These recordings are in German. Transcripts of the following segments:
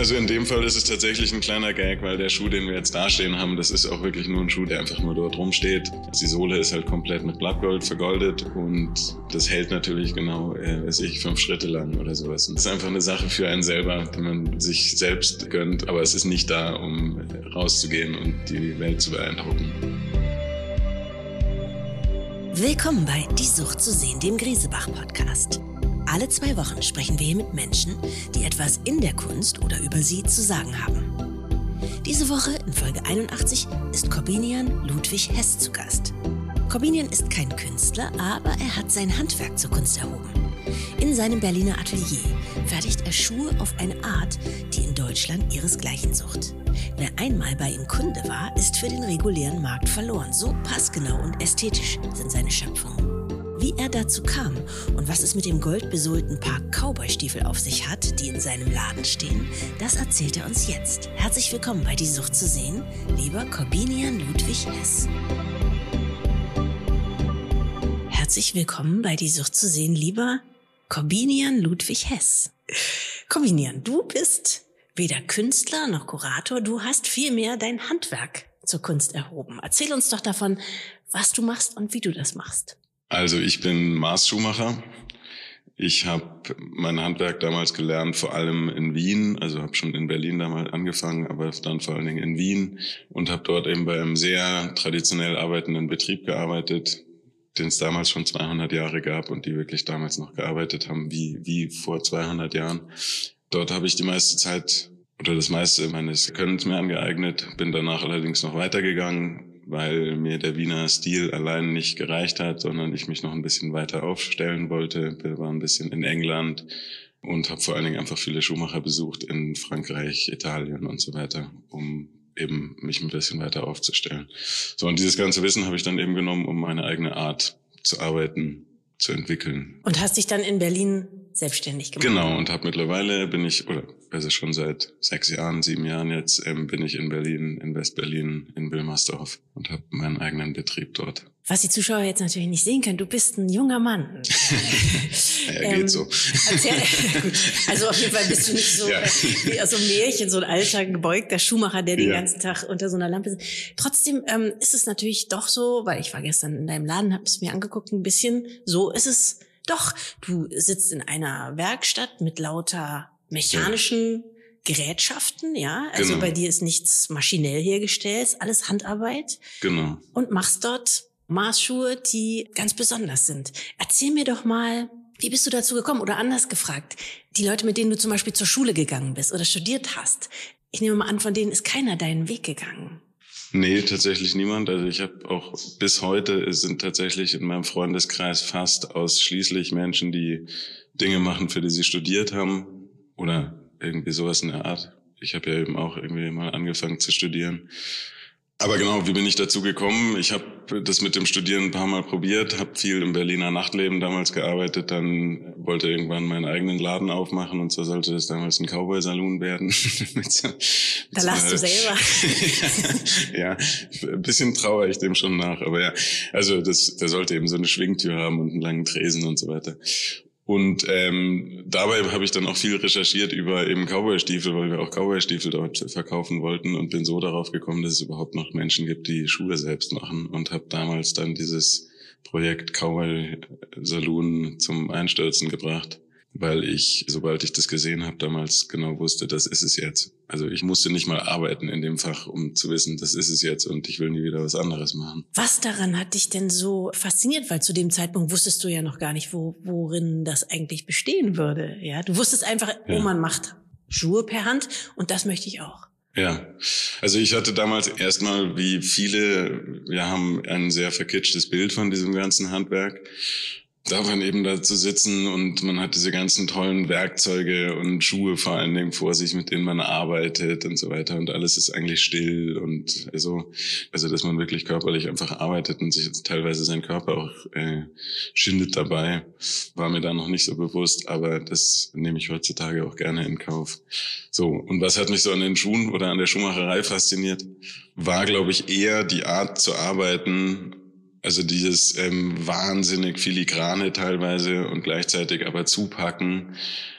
Also in dem Fall ist es tatsächlich ein kleiner Gag, weil der Schuh, den wir jetzt dastehen haben, das ist auch wirklich nur ein Schuh, der einfach nur dort rumsteht. Die Sohle ist halt komplett mit Blattgold vergoldet und das hält natürlich genau, äh, weiß ich, fünf Schritte lang oder sowas. Und das ist einfach eine Sache für einen selber, die man sich selbst gönnt, aber es ist nicht da, um rauszugehen und die Welt zu beeindrucken. Willkommen bei Die Sucht zu sehen, dem Griesebach-Podcast. Alle zwei Wochen sprechen wir hier mit Menschen, die etwas in der Kunst oder über sie zu sagen haben. Diese Woche in Folge 81 ist Corbinian Ludwig Hess zu Gast. Corbinian ist kein Künstler, aber er hat sein Handwerk zur Kunst erhoben. In seinem Berliner Atelier fertigt er Schuhe auf eine Art, die in Deutschland ihresgleichen sucht. Wer einmal bei ihm Kunde war, ist für den regulären Markt verloren. So passgenau und ästhetisch sind seine Schöpfungen. Wie er dazu kam und was es mit dem goldbesohlten Paar Cowboystiefel auf sich hat, die in seinem Laden stehen, das erzählt er uns jetzt. Herzlich willkommen bei Die Sucht zu sehen, lieber Corbinian Ludwig Hess. Herzlich willkommen bei Die Sucht zu sehen, lieber Corbinian Ludwig Hess. Corbinian, du bist weder Künstler noch Kurator, du hast vielmehr dein Handwerk zur Kunst erhoben. Erzähl uns doch davon, was du machst und wie du das machst. Also ich bin Maßschuhmacher. Ich habe mein Handwerk damals gelernt, vor allem in Wien. Also habe schon in Berlin damals angefangen, aber dann vor allen Dingen in Wien und habe dort eben bei einem sehr traditionell arbeitenden Betrieb gearbeitet, den es damals schon 200 Jahre gab und die wirklich damals noch gearbeitet haben, wie, wie vor 200 Jahren. Dort habe ich die meiste Zeit oder das meiste meines Könnens mir angeeignet, bin danach allerdings noch weitergegangen, weil mir der Wiener Stil allein nicht gereicht hat, sondern ich mich noch ein bisschen weiter aufstellen wollte. Wir waren ein bisschen in England und habe vor allen Dingen einfach viele Schuhmacher besucht in Frankreich, Italien und so weiter, um eben mich ein bisschen weiter aufzustellen. So, und dieses ganze Wissen habe ich dann eben genommen, um meine eigene Art zu arbeiten, zu entwickeln. Und hast dich dann in Berlin selbstständig gemacht. Genau, und habe mittlerweile bin ich, oder also schon seit sechs Jahren, sieben Jahren jetzt, ähm, bin ich in Berlin, in Westberlin, in Wilmersdorf und habe meinen eigenen Betrieb dort. Was die Zuschauer jetzt natürlich nicht sehen können, du bist ein junger Mann. ja, geht ähm, so. Erzähl, also auf jeden Fall bist du nicht so ja. wie so ein Märchen, so ein alter, gebeugter Schuhmacher, der den ja. ganzen Tag unter so einer Lampe sitzt. Trotzdem ähm, ist es natürlich doch so, weil ich war gestern in deinem Laden, habe es mir angeguckt, ein bisschen so ist es doch, du sitzt in einer Werkstatt mit lauter mechanischen Gerätschaften, ja. Also genau. bei dir ist nichts maschinell hergestellt, ist alles Handarbeit. Genau. Und machst dort Maßschuhe, die ganz besonders sind. Erzähl mir doch mal, wie bist du dazu gekommen? Oder anders gefragt, die Leute, mit denen du zum Beispiel zur Schule gegangen bist oder studiert hast, ich nehme mal an, von denen ist keiner deinen Weg gegangen. Nee, tatsächlich niemand. Also ich habe auch bis heute sind tatsächlich in meinem Freundeskreis fast ausschließlich Menschen, die Dinge machen, für die sie studiert haben oder irgendwie sowas in der Art. Ich habe ja eben auch irgendwie mal angefangen zu studieren. Aber genau, wie bin ich dazu gekommen? Ich habe das mit dem Studieren ein paar Mal probiert, habe viel im Berliner Nachtleben damals gearbeitet, dann wollte irgendwann meinen eigenen Laden aufmachen und so sollte das damals ein Cowboy-Saloon werden. so, da lachst du selber. ja, ein bisschen trauere ich dem schon nach, aber ja, also das, der sollte eben so eine Schwingtür haben und einen langen Tresen und so weiter. Und ähm, dabei habe ich dann auch viel recherchiert über eben Cowboy-Stiefel, weil wir auch Cowboy-Stiefel dort verkaufen wollten und bin so darauf gekommen, dass es überhaupt noch Menschen gibt, die Schuhe selbst machen und habe damals dann dieses Projekt Cowboy Saloon zum Einstürzen gebracht weil ich, sobald ich das gesehen habe, damals genau wusste, das ist es jetzt. Also ich musste nicht mal arbeiten in dem Fach, um zu wissen, das ist es jetzt und ich will nie wieder was anderes machen. Was daran hat dich denn so fasziniert? Weil zu dem Zeitpunkt wusstest du ja noch gar nicht, wo, worin das eigentlich bestehen würde. Ja, du wusstest einfach, ja. oh, man macht Schuhe per Hand und das möchte ich auch. Ja, also ich hatte damals erstmal, wie viele, wir haben ein sehr verkitschtes Bild von diesem ganzen Handwerk darf man eben da zu sitzen und man hat diese ganzen tollen Werkzeuge und Schuhe vor allen Dingen vor sich, mit denen man arbeitet und so weiter. Und alles ist eigentlich still und also, also dass man wirklich körperlich einfach arbeitet und sich teilweise sein Körper auch äh, schindet dabei, war mir da noch nicht so bewusst, aber das nehme ich heutzutage auch gerne in Kauf. So, und was hat mich so an den Schuhen oder an der Schuhmacherei fasziniert, war, glaube ich, eher die Art zu arbeiten, Also dieses ähm, wahnsinnig filigrane teilweise und gleichzeitig aber zupacken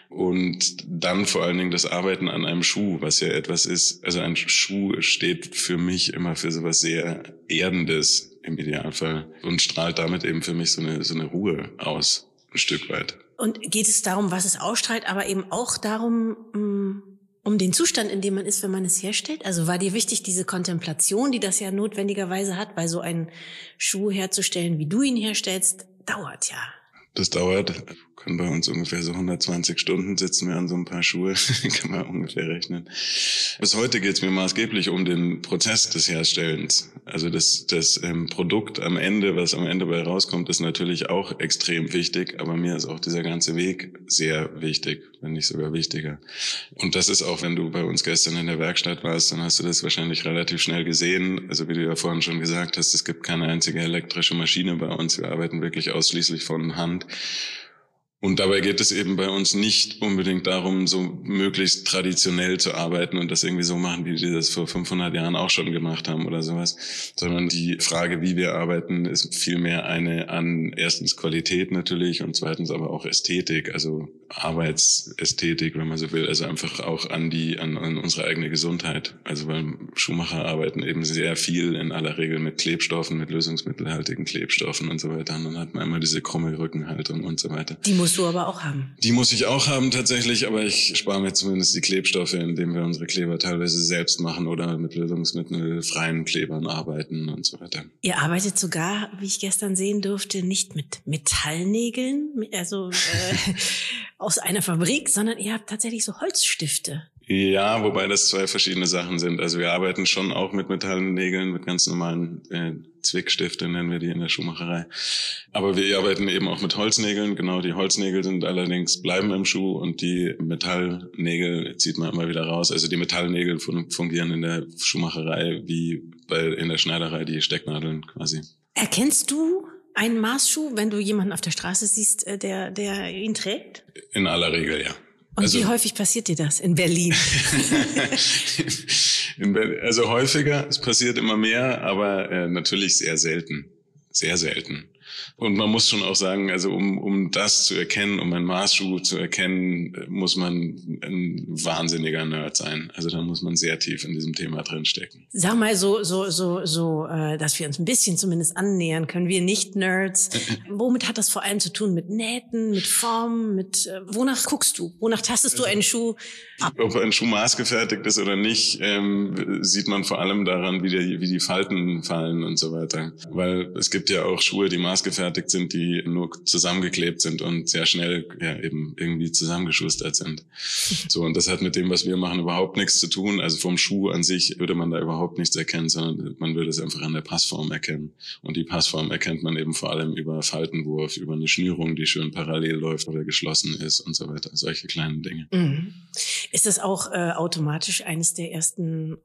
und dann vor allen Dingen das Arbeiten an einem Schuh, was ja etwas ist. Also ein Schuh steht für mich immer für so was sehr Erdendes im Idealfall und strahlt damit eben für mich so eine, so eine Ruhe aus, ein Stück weit. Und geht es darum, was es ausstrahlt, aber eben auch darum, mm, um den Zustand, in dem man ist, wenn man es herstellt? Also war dir wichtig, diese Kontemplation, die das ja notwendigerweise hat, weil so einen Schuh herzustellen, wie du ihn herstellst, dauert ja. Das dauert, können bei uns ungefähr so 120 Stunden sitzen wir an so ein paar Schuhe, kann man ungefähr rechnen. Bis heute geht es mir maßgeblich um den Prozess des Herstellens. Also das, das ähm, Produkt am Ende, was am Ende bei rauskommt, ist natürlich auch extrem wichtig, aber mir ist auch dieser ganze Weg sehr wichtig, wenn nicht sogar wichtiger. Und das ist auch, wenn du bei uns gestern in der Werkstatt warst, dann hast du das wahrscheinlich relativ schnell gesehen. Also wie du ja vorhin schon gesagt hast, es gibt keine einzige elektrische Maschine bei uns. Wir arbeiten wirklich ausschließlich von Hand. Und dabei geht es eben bei uns nicht unbedingt darum, so möglichst traditionell zu arbeiten und das irgendwie so machen, wie die das vor 500 Jahren auch schon gemacht haben oder sowas, sondern die Frage, wie wir arbeiten, ist vielmehr eine an erstens Qualität natürlich und zweitens aber auch Ästhetik, also Arbeitsästhetik, wenn man so will, also einfach auch an die, an, an unsere eigene Gesundheit. Also weil Schuhmacher arbeiten eben sehr viel in aller Regel mit Klebstoffen, mit lösungsmittelhaltigen Klebstoffen und so weiter. Und dann hat man immer diese krumme Rückenhaltung und so weiter. Die musst du aber auch haben. Die muss ich auch haben tatsächlich, aber ich spare mir zumindest die Klebstoffe, indem wir unsere Kleber teilweise selbst machen oder mit lösungsmittelfreien Klebern arbeiten und so weiter. Ihr arbeitet sogar, wie ich gestern sehen durfte, nicht mit Metallnägeln, also äh, aus einer Fabrik, sondern ihr habt tatsächlich so Holzstifte. Ja, wobei das zwei verschiedene Sachen sind. Also wir arbeiten schon auch mit Metallnägeln, mit ganz normalen äh, Zwickstifte nennen wir die in der Schuhmacherei. Aber wir arbeiten eben auch mit Holznägeln. Genau, die Holznägel sind allerdings bleiben im Schuh und die Metallnägel zieht man immer wieder raus. Also die Metallnägel fungieren in der Schuhmacherei wie bei in der Schneiderei die Stecknadeln quasi. Erkennst du einen Maßschuh, wenn du jemanden auf der Straße siehst, äh, der der ihn trägt? In aller Regel ja. Und also, wie häufig passiert dir das in Berlin? in Berlin? Also häufiger, es passiert immer mehr, aber äh, natürlich sehr selten. Sehr selten. Und man muss schon auch sagen, also um, um das zu erkennen, um ein Maßschuh zu erkennen, muss man ein wahnsinniger Nerd sein. Also da muss man sehr tief in diesem Thema drinstecken. Sag mal so, so, so, so, äh, dass wir uns ein bisschen zumindest annähern können. Wir Nicht-Nerds. Womit hat das vor allem zu tun? Mit Nähten, mit Formen, mit äh, wonach guckst du? Wonach tastest also, du einen Schuh ab? Ob ein Schuh maßgefertigt ist oder nicht, ähm, sieht man vor allem daran, wie, der, wie die Falten fallen und so weiter. Weil es gibt ja auch Schuhe, die maßgefertigt gefertigt sind, die nur zusammengeklebt sind und sehr schnell ja eben irgendwie zusammengeschustert sind. So, und das hat mit dem, was wir machen, überhaupt nichts zu tun. Also vom Schuh an sich würde man da überhaupt nichts erkennen, sondern man würde es einfach an der Passform erkennen. Und die Passform erkennt man eben vor allem über Faltenwurf, über eine Schnürung, die schön parallel läuft oder geschlossen ist und so weiter. Solche kleinen Dinge. Mhm. Ist das auch äh, automatisch eines der ersten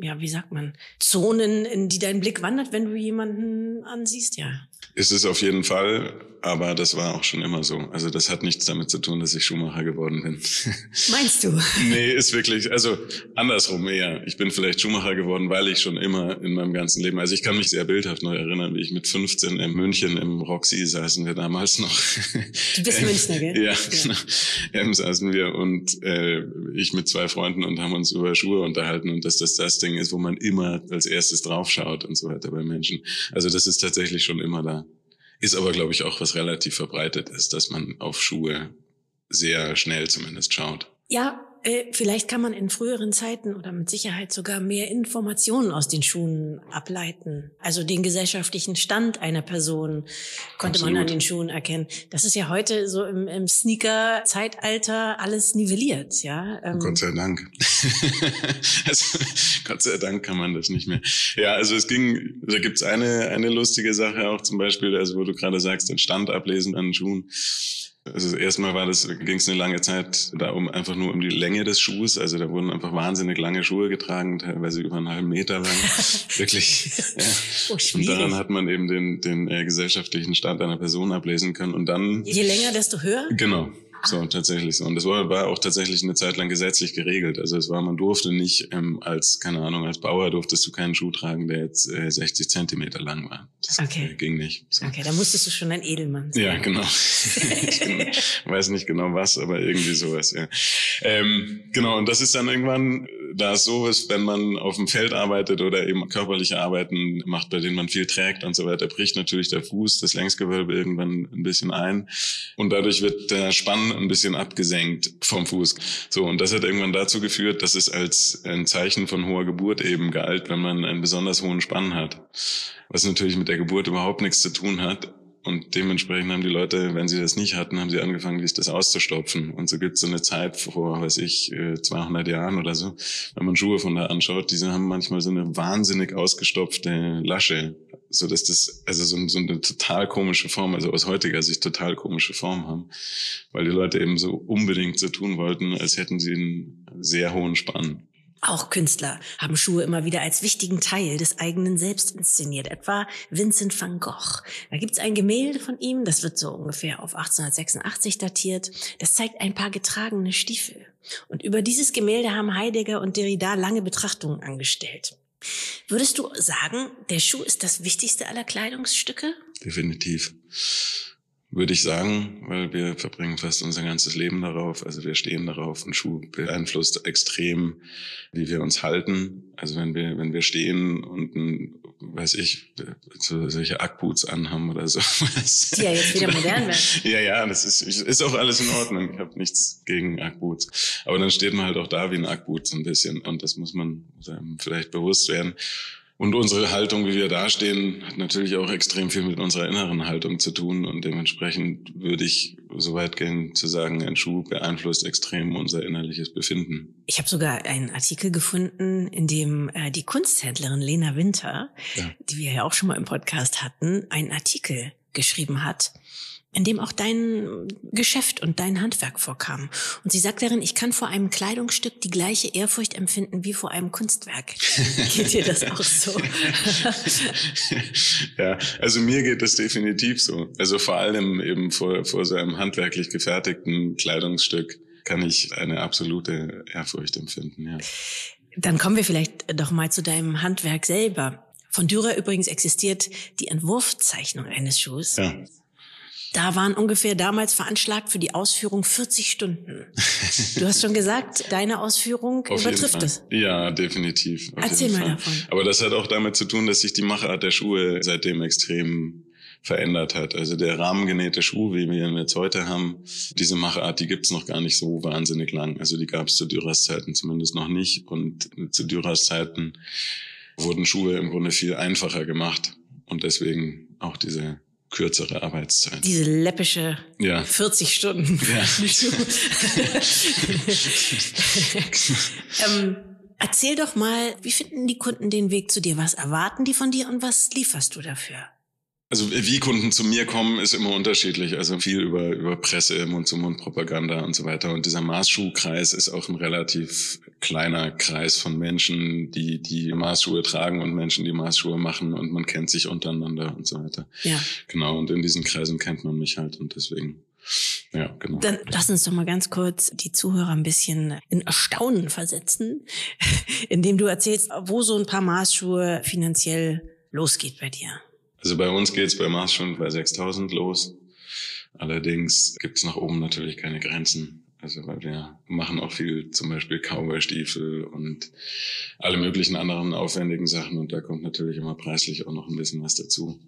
ja, wie sagt man, Zonen, in die dein Blick wandert, wenn du jemanden ansiehst, ja. Ist es auf jeden Fall, aber das war auch schon immer so. Also das hat nichts damit zu tun, dass ich Schuhmacher geworden bin. Meinst du? nee, ist wirklich, also andersrum eher. Ich bin vielleicht Schuhmacher geworden, weil ich schon immer in meinem ganzen Leben, also ich kann mich sehr bildhaft noch erinnern, wie ich mit 15 in München im Roxy saßen wir damals noch. Du bist Münchner, gell? Ja, genau. Ja, saßen wir und äh, ich mit zwei Freunden und haben uns über Schuhe unterhalten und dass das das Ding ist, wo man immer als erstes draufschaut und so weiter bei Menschen. Also das ist tatsächlich schon immer da. Ist aber, glaube ich, auch was relativ verbreitet ist, dass man auf Schuhe sehr schnell zumindest schaut. Ja, äh, vielleicht kann man in früheren Zeiten oder mit Sicherheit sogar mehr Informationen aus den Schuhen ableiten. Also den gesellschaftlichen Stand einer Person konnte Absolut. man an den Schuhen erkennen. Das ist ja heute so im, im Sneaker-Zeitalter alles nivelliert, ja. Ähm Gott sei Dank. also, Gott sei Dank kann man das nicht mehr. Ja, also es ging, da gibt's eine, eine lustige Sache auch zum Beispiel, also wo du gerade sagst, den Stand ablesen an den Schuhen. Also erstmal war das, ging es eine lange Zeit da um einfach nur um die Länge des Schuhs. Also da wurden einfach wahnsinnig lange Schuhe getragen, teilweise über einen halben Meter lang. Wirklich. Ja. Oh, und daran hat man eben den, den äh, gesellschaftlichen Stand einer Person ablesen können. Und dann. Je länger, desto höher? Genau. So, tatsächlich so. Und das war, war auch tatsächlich eine Zeit lang gesetzlich geregelt. Also es war, man durfte nicht ähm, als, keine Ahnung, als Bauer durftest du keinen Schuh tragen, der jetzt äh, 60 Zentimeter lang war. Das okay. äh, ging nicht. So. Okay, da musstest du schon ein Edelmann sein. Ja, genau. ich weiß nicht genau was, aber irgendwie sowas, ja. Ähm, genau, und das ist dann irgendwann, da es so ist, wenn man auf dem Feld arbeitet oder eben körperliche Arbeiten macht, bei denen man viel trägt und so weiter, bricht natürlich der Fuß, das Längsgewölbe irgendwann ein bisschen ein. Und dadurch wird der Ein bisschen abgesenkt vom Fuß. So, und das hat irgendwann dazu geführt, dass es als ein Zeichen von hoher Geburt eben galt, wenn man einen besonders hohen Spann hat. Was natürlich mit der Geburt überhaupt nichts zu tun hat. Und dementsprechend haben die Leute, wenn sie das nicht hatten, haben sie angefangen, sich das auszustopfen. Und so gibt es so eine Zeit vor, weiß ich, 200 äh, Jahren oder so, wenn man Schuhe von da anschaut, diese haben manchmal so eine wahnsinnig ausgestopfte Lasche, so dass das also so, so eine total komische Form, also aus heutiger Sicht total komische Form haben, weil die Leute eben so unbedingt so tun wollten, als hätten sie einen sehr hohen Spann. Auch Künstler haben Schuhe immer wieder als wichtigen Teil des eigenen Selbst inszeniert, etwa Vincent van Gogh. Da gibt's ein Gemälde von ihm, das wird so ungefähr auf 1886 datiert. Das zeigt ein paar getragene Stiefel. Und über dieses Gemälde haben Heidegger und Derrida lange Betrachtungen angestellt. Würdest du sagen, der Schuh ist das wichtigste aller Kleidungsstücke? Definitiv würde ich sagen, weil wir verbringen fast unser ganzes Leben darauf. Also wir stehen darauf. Ein Schuh beeinflusst extrem, wie wir uns halten. Also wenn wir, wenn wir stehen und ein, weiß ich, so solche Ackboots anhaben oder so. Die ja jetzt wieder modern werden. ja, ja, das ist, ist auch alles in Ordnung. Ich habe nichts gegen Ackboots. Aber dann steht man halt auch da wie ein Ackboot so ein bisschen. Und das muss man vielleicht bewusst werden. Und unsere Haltung, wie wir dastehen, hat natürlich auch extrem viel mit unserer inneren Haltung zu tun. Und dementsprechend würde ich so weit gehen zu sagen, ein Schuh beeinflusst extrem unser innerliches Befinden. Ich habe sogar einen Artikel gefunden, in dem äh, die Kunsthändlerin Lena Winter, ja. die wir ja auch schon mal im Podcast hatten, einen Artikel geschrieben hat, in dem auch dein Geschäft und dein Handwerk vorkam. Und sie sagt darin, ich kann vor einem Kleidungsstück die gleiche Ehrfurcht empfinden wie vor einem Kunstwerk. geht dir das auch so? ja, also mir geht das definitiv so. Also vor allem eben vor, vor so einem handwerklich gefertigten Kleidungsstück kann ich eine absolute Ehrfurcht empfinden, ja. Dann kommen wir vielleicht doch mal zu deinem Handwerk selber. Von Dürer übrigens existiert die Entwurfzeichnung eines Schuhs. Ja. Da waren ungefähr damals veranschlagt für die Ausführung 40 Stunden. Du hast schon gesagt, deine Ausführung Auf übertrifft es. Ja, definitiv. Erzähl mal Fall. davon. Aber das hat auch damit zu tun, dass sich die Machart der Schuhe seitdem extrem verändert hat. Also der rahmengenähte Schuh, wie wir ihn jetzt heute haben, diese Machart, die gibt's noch gar nicht so wahnsinnig lang. Also die gab's zu Dürers Zeiten zumindest noch nicht. Und zu Dürers Zeiten wurden Schuhe im Grunde viel einfacher gemacht. Und deswegen auch diese kürzere Arbeitszeit. Diese läppische ja. 40 Stunden. Ja. ähm, erzähl doch mal, wie finden die Kunden den Weg zu dir? Was erwarten die von dir und was lieferst du dafür? Also wie Kunden zu mir kommen, ist immer unterschiedlich. Also viel über, über Presse, Mund-zu-Mund-Propaganda und so weiter. Und dieser Maßschuhkreis ist auch ein relativ kleiner Kreis von Menschen, die die Maßschuhe tragen und Menschen, die Maßschuhe machen und man kennt sich untereinander und so weiter. Ja. Genau, und in diesen Kreisen kennt man mich halt und deswegen. Ja, genau. Dann lass uns doch mal ganz kurz die Zuhörer ein bisschen in Erstaunen versetzen, indem du erzählst, wo so ein paar Maßschuhe finanziell losgeht bei dir. Also bei uns geht's bei Mars schon bei 6000 los. Allerdings gibt's nach oben natürlich keine Grenzen. Also weil wir machen auch viel zum Beispiel Cowboy-Stiefel und alle möglichen anderen aufwendigen Sachen und da kommt natürlich immer preislich auch noch ein bisschen was dazu.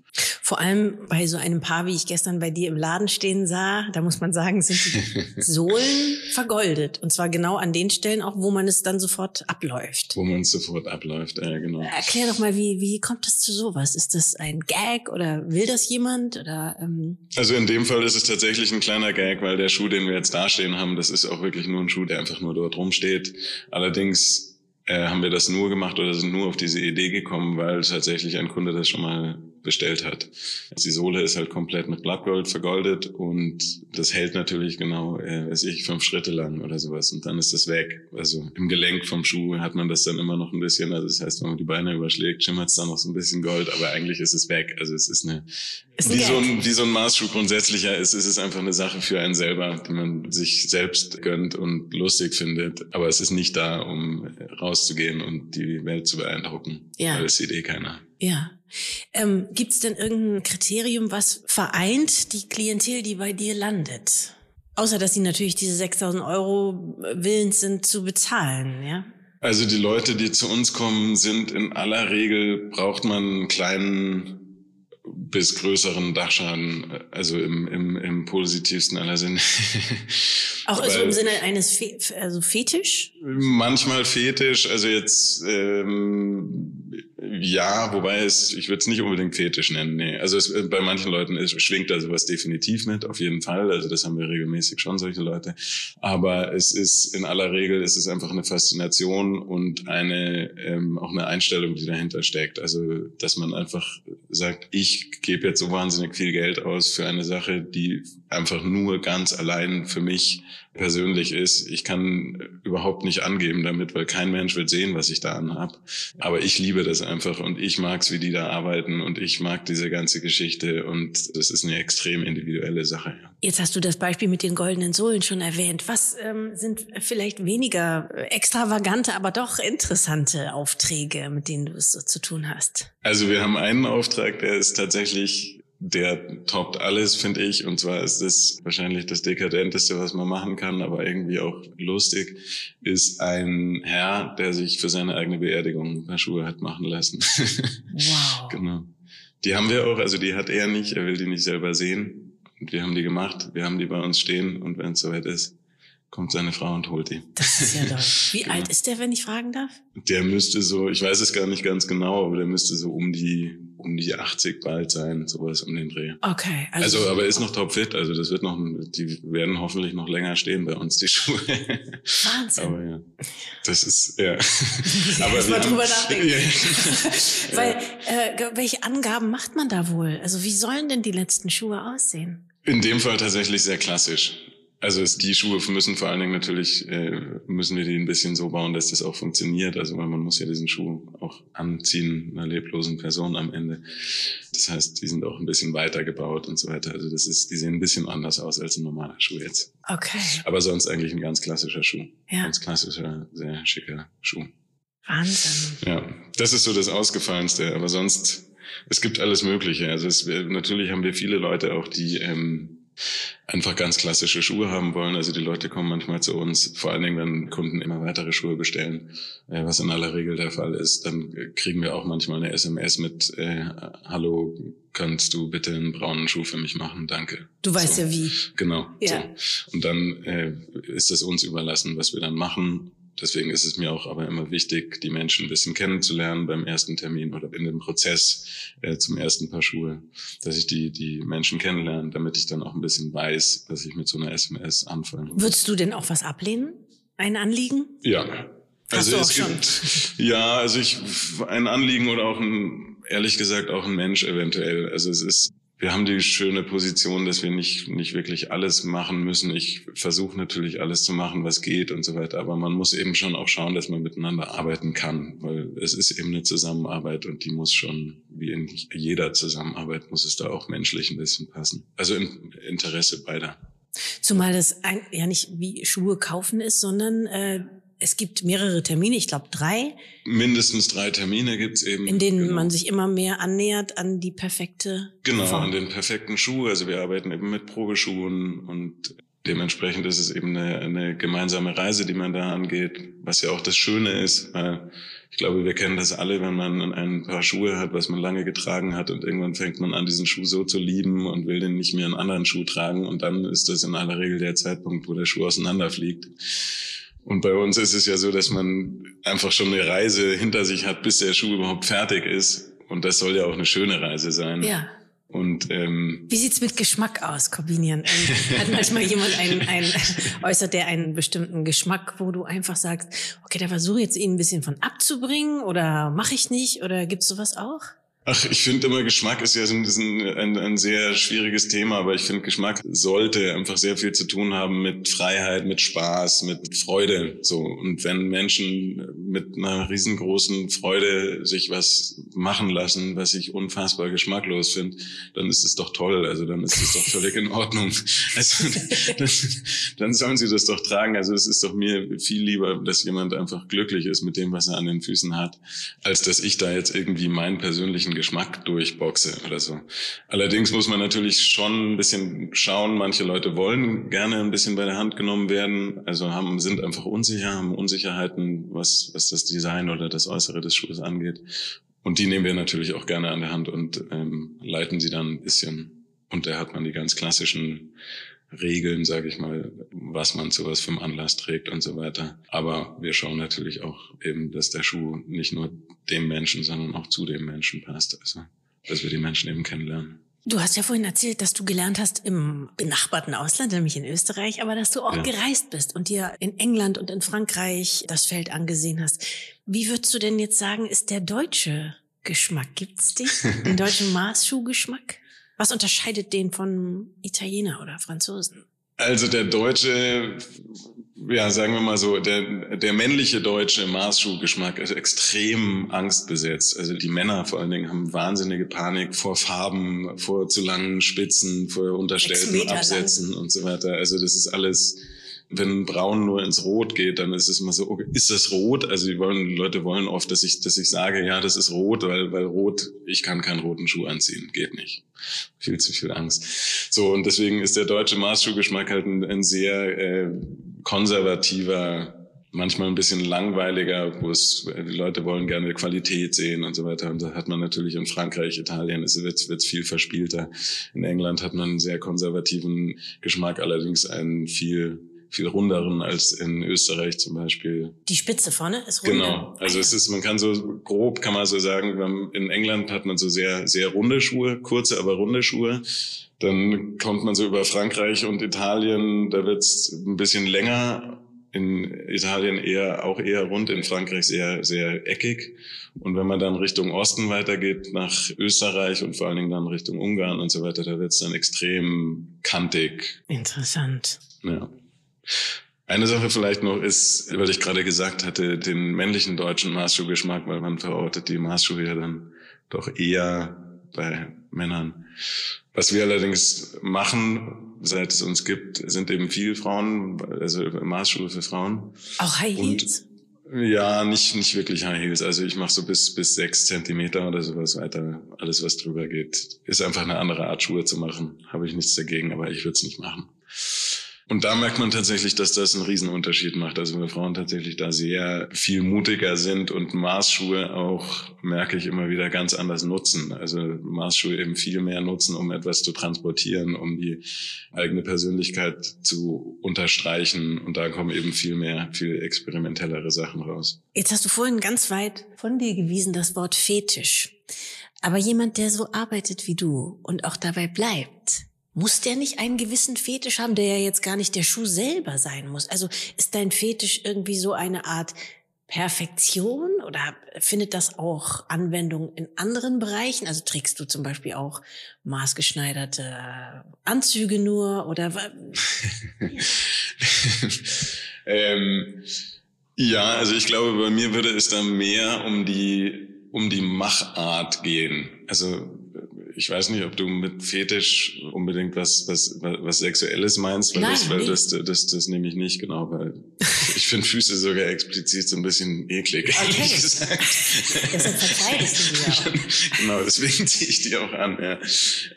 Vor allem bei so einem Paar, wie ich gestern bei dir im Laden stehen sah, da muss man sagen, sind die Sohlen vergoldet. Und zwar genau an den Stellen auch, wo man es dann sofort abläuft. Wo man es sofort abläuft, ja genau. Erklär doch mal, wie, wie kommt das zu sowas? Ist das ein Gag oder will das jemand? Oder, ähm also in dem Fall ist es tatsächlich ein kleiner Gag, weil der Schuh, den wir jetzt dastehen haben, das ist auch wirklich nur ein Schuh, der einfach nur dort rumsteht. Allerdings äh, haben wir das nur gemacht oder sind nur auf diese Idee gekommen, weil tatsächlich ein Kunde das schon mal bestellt hat. Die Sohle ist halt komplett mit Blattgold vergoldet und das hält natürlich genau, äh, weiß ich, fünf Schritte lang oder sowas und dann ist das weg. Also im Gelenk vom Schuh hat man das dann immer noch ein bisschen, also das heißt, wenn man die Beine überschlägt, schimmert es dann noch so ein bisschen Gold, aber eigentlich ist es weg. Also es ist eine, ist wie, so ein, wie so ein Maßschuh grundsätzlicher ist, ist es einfach eine Sache für einen selber, die man sich selbst gönnt und lustig findet, aber es ist nicht da, um rauszugehen und die Welt zu beeindrucken, ja. weil das sieht eh keiner. Ja. Ähm, Gibt es denn irgendein Kriterium, was vereint die Klientel, die bei dir landet? Außer, dass sie natürlich diese 6000 Euro willens sind zu bezahlen, ja? Also die Leute, die zu uns kommen, sind in aller Regel, braucht man einen kleinen bis größeren Dachschaden, also im, im, im positivsten aller Sinne. Auch also im Sinne eines Fe also Fetisch? Manchmal Fetisch, also jetzt ähm, ja, wobei es, ich würde es nicht unbedingt Fetisch nennen. Nee. Also es, bei manchen Leuten ist, schwingt da sowas definitiv mit, auf jeden Fall. Also das haben wir regelmäßig schon, solche Leute. Aber es ist in aller Regel ist es einfach eine Faszination und eine ähm, auch eine Einstellung, die dahinter steckt. Also dass man einfach sagt, ich gebe jetzt so wahnsinnig viel Geld aus für eine Sache, die einfach nur ganz allein für mich persönlich ist. Ich kann überhaupt nicht angeben damit, weil kein Mensch wird sehen, was ich da anhab. Aber ich liebe das einfach und ich mag's, wie die da arbeiten und ich mag diese ganze Geschichte und das ist eine extrem individuelle Sache. Jetzt hast du das Beispiel mit den goldenen Sohlen schon erwähnt. Was ähm, sind vielleicht weniger extravagante, aber doch interessante Aufträge, mit denen du es so zu tun hast? Also wir haben einen Auftrag, der ist tatsächlich der toppt alles, finde ich. Und zwar ist das wahrscheinlich das Dekadenteste, was man machen kann, aber irgendwie auch lustig, ist ein Herr, der sich für seine eigene Beerdigung ein paar Schuhe hat machen lassen. Wow. genau. Die haben wir auch, also die hat er nicht, er will die nicht selber sehen. Und wir haben die gemacht, wir haben die bei uns stehen und wenn es soweit ist, kommt seine Frau und holt die. Das ist ja toll. Wie genau. alt ist der, wenn ich fragen darf? Der müsste so, ich weiß es gar nicht ganz genau, aber der müsste so um die um die 80 bald sein, sowas um den Dreh. Okay. Also, also aber ist noch topfit, also das wird noch, die werden hoffentlich noch länger stehen bei uns, die Schuhe. Wahnsinn. Aber ja, das ist, ja. aber Erst mal drüber nachdenken. Ja. Weil, äh, welche Angaben macht man da wohl? Also wie sollen denn die letzten Schuhe aussehen? In dem Fall tatsächlich sehr klassisch. Also es, die Schuhe müssen vor allen Dingen natürlich, äh, müssen wir die ein bisschen so bauen, dass das auch funktioniert. Also weil man muss ja diesen Schuh auch anziehen, einer leblosen Person am Ende. Das heißt, die sind auch ein bisschen weiter gebaut und so weiter. Also das ist, die sehen ein bisschen anders aus als ein normaler Schuh jetzt. Okay. Aber sonst eigentlich ein ganz klassischer Schuh. Ja. Ganz klassischer, sehr schicker Schuh. Wahnsinn. Ja, das ist so das Ausgefallenste. Aber sonst, es gibt alles Mögliche. Also es, natürlich haben wir viele Leute auch, die ähm, einfach ganz klassische Schuhe haben wollen. Also die Leute kommen manchmal zu uns, vor allen Dingen, wenn Kunden immer weitere Schuhe bestellen, äh, was in aller Regel der Fall ist. Dann kriegen wir auch manchmal eine SMS mit, äh, hallo, kannst du bitte einen braunen Schuh für mich machen? Danke. Du weißt so. ja wie. Genau. Ja. So. Und dann äh, ist es uns überlassen, was wir dann machen. Deswegen ist es mir auch aber immer wichtig, die Menschen ein bisschen kennenzulernen beim ersten Termin oder in dem Prozess äh, zum ersten Paar Schuhe, dass ich die, die Menschen kennenlerne, damit ich dann auch ein bisschen weiß, was ich mit so einer SMS anfange. Würdest du denn auch was ablehnen? Ein Anliegen? Ja. Hast also es gibt, ja, also ich, ein Anliegen oder auch ein, ehrlich gesagt auch ein Mensch eventuell. Also es ist, wir haben die schöne Position, dass wir nicht, nicht wirklich alles machen müssen. Ich versuche natürlich alles zu machen, was geht und so weiter. Aber man muss eben schon auch schauen, dass man miteinander arbeiten kann, weil es ist eben eine Zusammenarbeit und die muss schon, wie in jeder Zusammenarbeit, muss es da auch menschlich ein bisschen passen. Also im Interesse beider. Zumal das ein, ja nicht wie Schuhe kaufen ist, sondern äh, es gibt mehrere Termine, ich glaube drei. Mindestens drei Termine gibt's eben. In denen genau. man sich immer mehr annähert an die perfekte Genau, Form. an den perfekten Schuh. Also wir arbeiten eben mit Probeschuhen und dementsprechend ist es eben eine, eine gemeinsame Reise, die man da angeht, was ja auch das Schöne ist. Weil ich glaube, wir kennen das alle, wenn man ein paar Schuhe hat, was man lange getragen hat und irgendwann fängt man an, diesen Schuh so zu lieben und will den nicht mehr einen anderen Schuh tragen und dann ist das in aller Regel der Zeitpunkt, wo der Schuh auseinanderfliegt. Und bei uns ist es ja so, dass man einfach schon eine Reise hinter sich hat, bis der Schuh überhaupt fertig ist. Und das soll ja auch eine schöne Reise sein. Ja. Und ähm, wie sieht's mit Geschmack aus, Corbinian? Ähm, hat manchmal jemand einen, einen äußert der einen bestimmten Geschmack, wo du einfach sagst, okay, da versuche jetzt ihn ein bisschen von abzubringen oder mache ich nicht oder gibt's sowas auch? Ach, ich finde immer, Geschmack ist ja ein, ein, ein sehr schwieriges Thema, aber ich finde, Geschmack sollte einfach sehr viel zu tun haben mit Freiheit, mit Spaß, mit Freude. So. Und wenn Menschen mit einer riesengroßen Freude sich was machen lassen, was ich unfassbar geschmacklos finde, dann ist es doch toll. Also dann ist es doch völlig in Ordnung. Also dann, dann sollen sie das doch tragen. Also es ist doch mir viel lieber, dass jemand einfach glücklich ist mit dem, was er an den Füßen hat, als dass ich da jetzt irgendwie meinen persönlichen Geschmack durchboxe oder so. Allerdings muss man natürlich schon ein bisschen schauen. Manche Leute wollen gerne ein bisschen bei der Hand genommen werden, also haben, sind einfach unsicher, haben Unsicherheiten, was, was das Design oder das Äußere des Schuhes angeht. Und die nehmen wir natürlich auch gerne an der Hand und ähm, leiten sie dann ein bisschen. Und da hat man die ganz klassischen Regeln, sage ich mal, was man zu was für einem Anlass trägt und so weiter. Aber wir schauen natürlich auch eben, dass der Schuh nicht nur dem Menschen, sondern auch zu dem Menschen passt. Also, dass wir die Menschen eben kennenlernen. Du hast ja vorhin erzählt, dass du gelernt hast im benachbarten Ausland, nämlich in Österreich, aber dass du auch ja. gereist bist und dir in England und in Frankreich das Feld angesehen hast. Wie würdest du denn jetzt sagen, ist der deutsche Geschmack? Gibt's den? Den deutschen Maßschuhgeschmack? Was unterscheidet den von Italiener oder Franzosen? Also der deutsche, ja, sagen wir mal so, der, der männliche deutsche Maßschuhgeschmack ist extrem angstbesetzt. Also die Männer vor allen Dingen haben wahnsinnige Panik vor Farben, vor zu langen Spitzen, vor unterstellten Absätzen und so weiter. Also das ist alles wenn Braun nur ins Rot geht, dann ist es immer so, okay, ist das rot? Also die wollen, Leute wollen oft, dass ich, dass ich sage, ja, das ist rot, weil, weil rot, ich kann keinen roten Schuh anziehen. Geht nicht. Viel zu viel Angst. So, und deswegen ist der deutsche Maßschuhgeschmack halt ein, ein sehr äh, konservativer, manchmal ein bisschen langweiliger, wo es, die Leute wollen gerne Qualität sehen und so weiter. Und da hat man natürlich in Frankreich, Italien, es wird, wird viel verspielter. In England hat man einen sehr konservativen Geschmack, allerdings einen viel viel runderen als in Österreich zum Beispiel. Die Spitze vorne ist runder. Genau. Also es ist, man kann so grob, kann man so sagen, in England hat man so sehr, sehr runde Schuhe, kurze, aber runde Schuhe. Dann kommt man so über Frankreich und Italien, da wird's ein bisschen länger. In Italien eher, auch eher rund, in Frankreich sehr, sehr eckig. Und wenn man dann Richtung Osten weitergeht, nach Österreich und vor allen Dingen dann Richtung Ungarn und so weiter, da wird's dann extrem kantig. Interessant. Ja. Eine Sache vielleicht noch ist, weil ich gerade gesagt hatte, den männlichen deutschen Maßschuhgeschmack, weil man verortet die Maßschuhe ja dann doch eher bei Männern. Was wir allerdings machen, seit es uns gibt, sind eben viele Frauen, also Maßschuhe für Frauen. Auch High Heels? Und, ja, nicht, nicht wirklich High Heels. Also ich mache so bis, bis sechs Zentimeter oder sowas weiter. Alles, was drüber geht, ist einfach eine andere Art Schuhe zu machen. Habe ich nichts dagegen, aber ich würde es nicht machen. Und da merkt man tatsächlich, dass das einen Riesenunterschied macht. Also wir Frauen tatsächlich da sehr viel mutiger sind und Maßschuhe auch, merke ich immer wieder, ganz anders nutzen. Also Maßschuhe eben viel mehr nutzen, um etwas zu transportieren, um die eigene Persönlichkeit zu unterstreichen. Und da kommen eben viel mehr, viel experimentellere Sachen raus. Jetzt hast du vorhin ganz weit von dir gewiesen, das Wort Fetisch. Aber jemand, der so arbeitet wie du und auch dabei bleibt, muss der nicht einen gewissen Fetisch haben, der ja jetzt gar nicht der Schuh selber sein muss? Also ist dein Fetisch irgendwie so eine Art Perfektion oder findet das auch Anwendung in anderen Bereichen? Also trägst du zum Beispiel auch maßgeschneiderte Anzüge nur oder? ähm, ja, also ich glaube, bei mir würde es dann mehr um die um die Machart gehen. Also ich weiß nicht, ob du mit Fetisch unbedingt was, was, was Sexuelles meinst, weil, Nein, das, weil nee. das, das, das, das nehme ich nicht, genau, weil ich finde Füße sogar explizit so ein bisschen eklig, okay. ehrlich gesagt. Deshalb verteidigst du die auch. genau, deswegen ziehe ich die auch an, ja.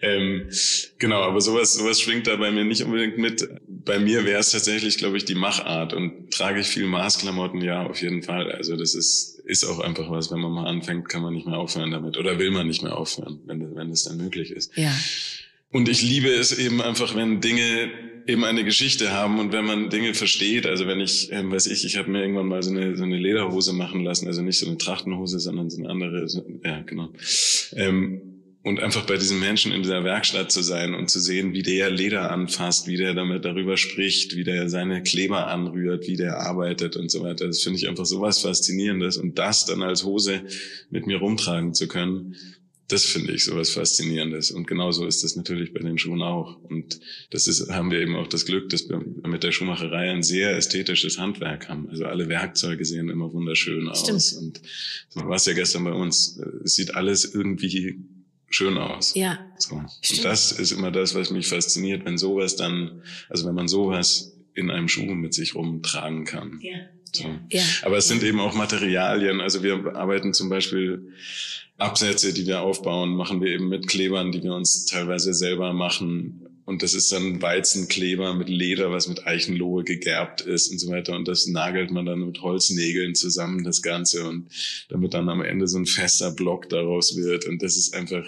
Ähm, genau, aber sowas, sowas schwingt da bei mir nicht unbedingt mit. Bei mir wäre es tatsächlich, glaube ich, die Machart und trage ich viel Maßklamotten, ja, auf jeden Fall. Also das ist, ist auch einfach was, wenn man mal anfängt, kann man nicht mehr aufhören damit oder will man nicht mehr aufhören, wenn, wenn es dann möglich ist. Ja. Und ich liebe es eben einfach, wenn Dinge eben eine Geschichte haben und wenn man Dinge versteht. Also wenn ich, ähm, weiß ich, ich habe mir irgendwann mal so eine, so eine Lederhose machen lassen, also nicht so eine Trachtenhose, sondern so eine andere, so, ja genau. Ähm, und einfach bei diesem Menschen in dieser Werkstatt zu sein und zu sehen, wie der Leder anfasst, wie der damit darüber spricht, wie der seine Kleber anrührt, wie der arbeitet und so weiter. Das finde ich einfach so was Faszinierendes. Und das dann als Hose mit mir rumtragen zu können, das finde ich sowas Faszinierendes. Und genauso ist das natürlich bei den Schuhen auch. Und das ist, haben wir eben auch das Glück, dass wir mit der Schuhmacherei ein sehr ästhetisches Handwerk haben. Also alle Werkzeuge sehen immer wunderschön aus. Stimmt. Und so war es ja gestern bei uns. Es sieht alles irgendwie schön aus. Ja. So. Und das ist immer das, was mich fasziniert, wenn sowas dann, also wenn man sowas in einem Schuh mit sich rumtragen kann. Ja. So. Ja. Aber es sind eben auch Materialien. Also wir arbeiten zum Beispiel Absätze, die wir aufbauen, machen wir eben mit Klebern, die wir uns teilweise selber machen. Und das ist dann Weizenkleber mit Leder, was mit Eichenlohe gegerbt ist und so weiter. Und das nagelt man dann mit Holznägeln zusammen, das Ganze. Und damit dann am Ende so ein fester Block daraus wird. Und das ist einfach,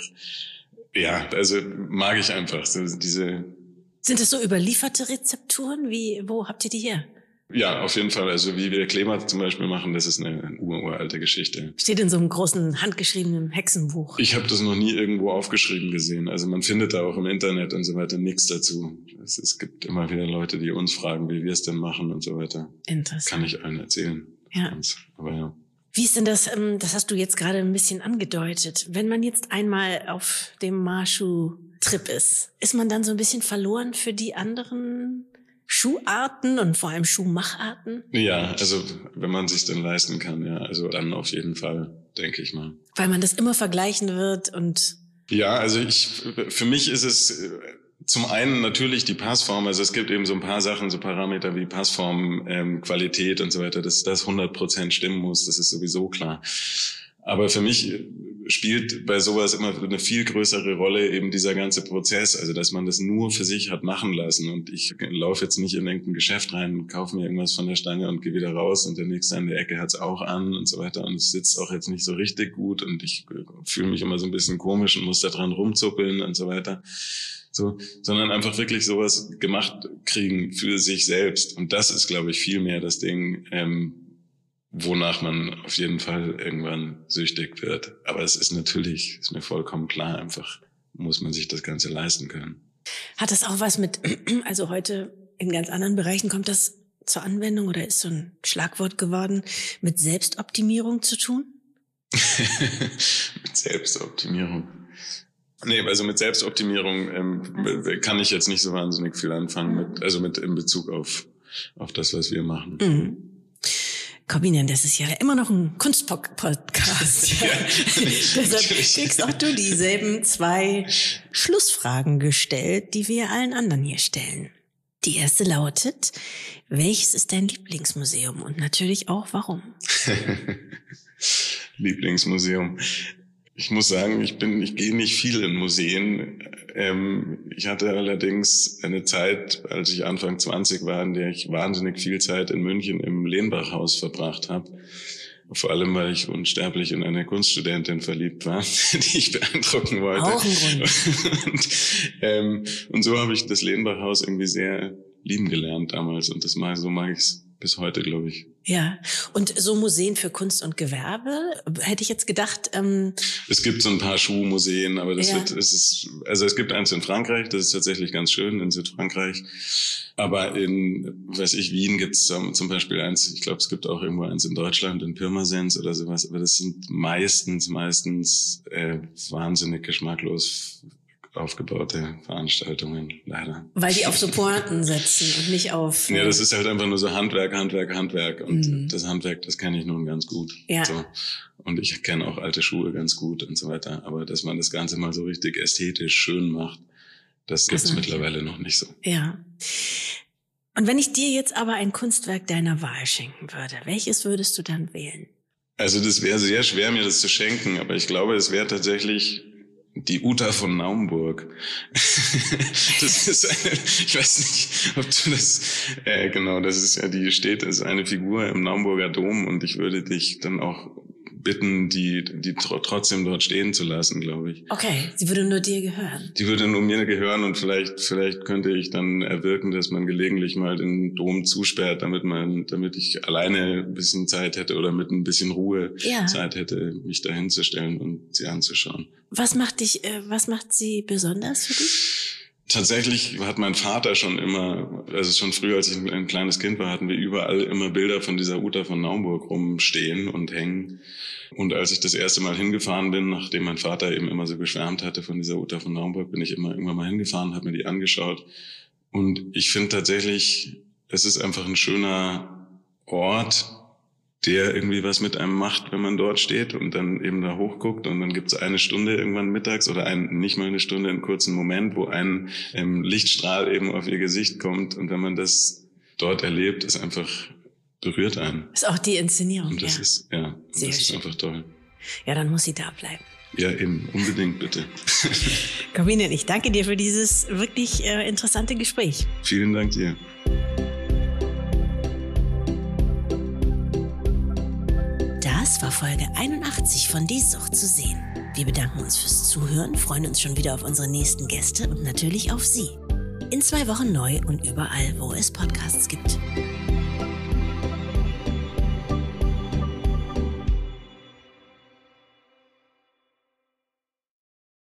ja, also mag ich einfach. So diese Sind das so überlieferte Rezepturen? Wie, wo habt ihr die her? Ja, auf jeden Fall. Also wie wir Kleber zum Beispiel machen, das ist eine ur uralte Geschichte. Steht in so einem großen handgeschriebenen Hexenbuch. Ich habe das noch nie irgendwo aufgeschrieben gesehen. Also man findet da auch im Internet und so weiter nichts dazu. Es, es gibt immer wieder Leute, die uns fragen, wie wir es denn machen und so weiter. Interessant. Kann ich allen erzählen. Ja. Aber ja. Wie ist denn das, ähm, das hast du jetzt gerade ein bisschen angedeutet, wenn man jetzt einmal auf dem Marschuh-Trip ist, ist man dann so ein bisschen verloren für die anderen Schuharten und vor allem Schuhmacharten? Ja, also wenn man sich denn leisten kann, ja. Also dann auf jeden Fall, denke ich mal. Weil man das immer vergleichen wird und Ja, also ich, für mich ist es äh, zum einen natürlich die Passform. Also es gibt eben so ein paar Sachen, so Parameter wie Passform, ähm, Qualität und so weiter, dass das 100 Prozent stimmen muss. Das ist sowieso klar. Aber für mich spielt bei sowas immer eine viel größere Rolle eben dieser ganze Prozess, also dass man das nur für sich hat machen lassen und ich laufe jetzt nicht in irgendein Geschäft rein, kaufe mir irgendwas von der Stange und gehe wieder raus und der nächste an der Ecke hat's auch an und so weiter und es sitzt auch jetzt nicht so richtig gut und ich fühle mich immer so ein bisschen komisch und muss da dran rumzuppeln und so weiter. So, sondern einfach wirklich sowas gemacht kriegen für sich selbst. Und das ist, glaube ich, viel mehr das Ding, ähm, wonach man auf jeden Fall irgendwann süchtig wird. Aber es ist natürlich, ist mir vollkommen klar, einfach muss man sich das Ganze leisten können. hat das auch was mit, also heute in ganz anderen Bereichen kommt das zur Anwendung oder ist so ein Schlagwort geworden, mit Selbstoptimierung zu tun? mit Selbstoptimierung. Nee, also mit Selbstoptimierung ähm, kann ich jetzt nicht so wahnsinnig viel anfangen, mit, also mit in Bezug auf, auf das, was wir machen. Mhm. Corbinian, das ist ja immer noch ein Kunstpodcast. Ja, Deshalb kriegst auch du dieselben zwei Schlussfragen gestellt, die wir allen anderen hier stellen. Die erste lautet, welches ist dein Lieblingsmuseum und natürlich auch warum? Lieblingsmuseum. Ich muss sagen, ich bin, ich gehe nicht viel in Museen. Ähm, ich hatte allerdings eine Zeit, als ich Anfang 20 war, in der ich wahnsinnig viel Zeit in München im Lehnbachhaus verbracht habe. Vor allem, weil ich unsterblich in eine Kunststudentin verliebt war, die ich beeindrucken wollte. Auch ein Grund. Und, ähm, und so habe ich das Lehnbachhaus irgendwie sehr lieben gelernt damals. Und das mag, so mag ich es bis heute, glaube ich. Ja, und so Museen für Kunst und Gewerbe, hätte ich jetzt gedacht, ähm, Es gibt so ein paar Schuhmuseen, aber das Ja. wird, es ist, also es gibt eins in Frankreich, das ist tatsächlich ganz schön in Südfrankreich. Aber in, weiß ich, Wien gibt es zum Beispiel eins, ich glaube, es gibt auch irgendwo eins in Deutschland, in Pirmasens oder sowas, aber das sind meistens, meistens äh, wahnsinnig geschmacklos aufgebaute Veranstaltungen, leider. weil die auf so Pointen setzen und nicht auf. Ja, das ist halt einfach nur so Handwerk, Handwerk, Handwerk. Und Mhm. das Handwerk, das kenne ich nun ganz gut. Ja. So. Und ich kenne auch alte Schuhe ganz gut und so weiter. Aber dass man das Ganze mal so richtig ästhetisch schön macht, das gibt's Also, mittlerweile noch nicht so. Ja. Und wenn ich dir jetzt aber ein Kunstwerk deiner Wahl schenken würde, welches würdest du dann wählen? Also das wäre sehr schwer, mir das zu schenken, aber ich glaube, es wäre tatsächlich die Uta von Naumburg. das ist eine, ich weiß nicht, ob du das, äh, genau, das ist ja die steht, ist eine Figur im Naumburger Dom und ich würde dich dann auch bitten, die, die tr trotzdem dort stehen zu lassen, glaube ich. Okay, sie würde nur dir gehören. Die würde nur mir gehören und vielleicht, vielleicht könnte ich dann erwirken, dass man gelegentlich mal den Dom zusperrt, damit man, damit ich alleine ein bisschen Zeit hätte oder mit ein bisschen Ruhe Ja. Zeit hätte, mich da hinzustellen und sie anzuschauen. Was macht dich, äh, was macht sie besonders für dich? Tatsächlich hat mein Vater schon immer, also schon früher, als ich ein kleines Kind war, hatten wir überall immer Bilder von dieser Uta von Naumburg rumstehen und hängen. Und als ich das erste Mal hingefahren bin, nachdem mein Vater eben immer so geschwärmt hatte von dieser Uta von Naumburg, bin ich immer irgendwann mal hingefahren, habe mir die angeschaut. Und ich finde tatsächlich, es ist einfach ein schöner Ort, der irgendwie was mit einem macht, wenn man dort steht und dann eben da hochguckt und dann gibt es eine Stunde irgendwann mittags oder ein, nicht mal eine Stunde, einen kurzen Moment, wo ein ähm, Lichtstrahl eben auf ihr Gesicht kommt und wenn man das dort erlebt, ist einfach berührt einen. Ist auch die Inszenierung. Und das ja. ist ja, Sehr das schön. ist einfach toll. Ja, dann muss sie da bleiben. Ja, eben, unbedingt, bitte. Corinne, ich danke dir für dieses wirklich äh, interessante Gespräch. Vielen Dank dir. Das war Folge 81 von Die Sucht zu sehen. Wir bedanken uns fürs Zuhören, freuen uns schon wieder auf unsere nächsten Gäste und natürlich auf Sie. In zwei Wochen neu und überall, wo es Podcasts gibt.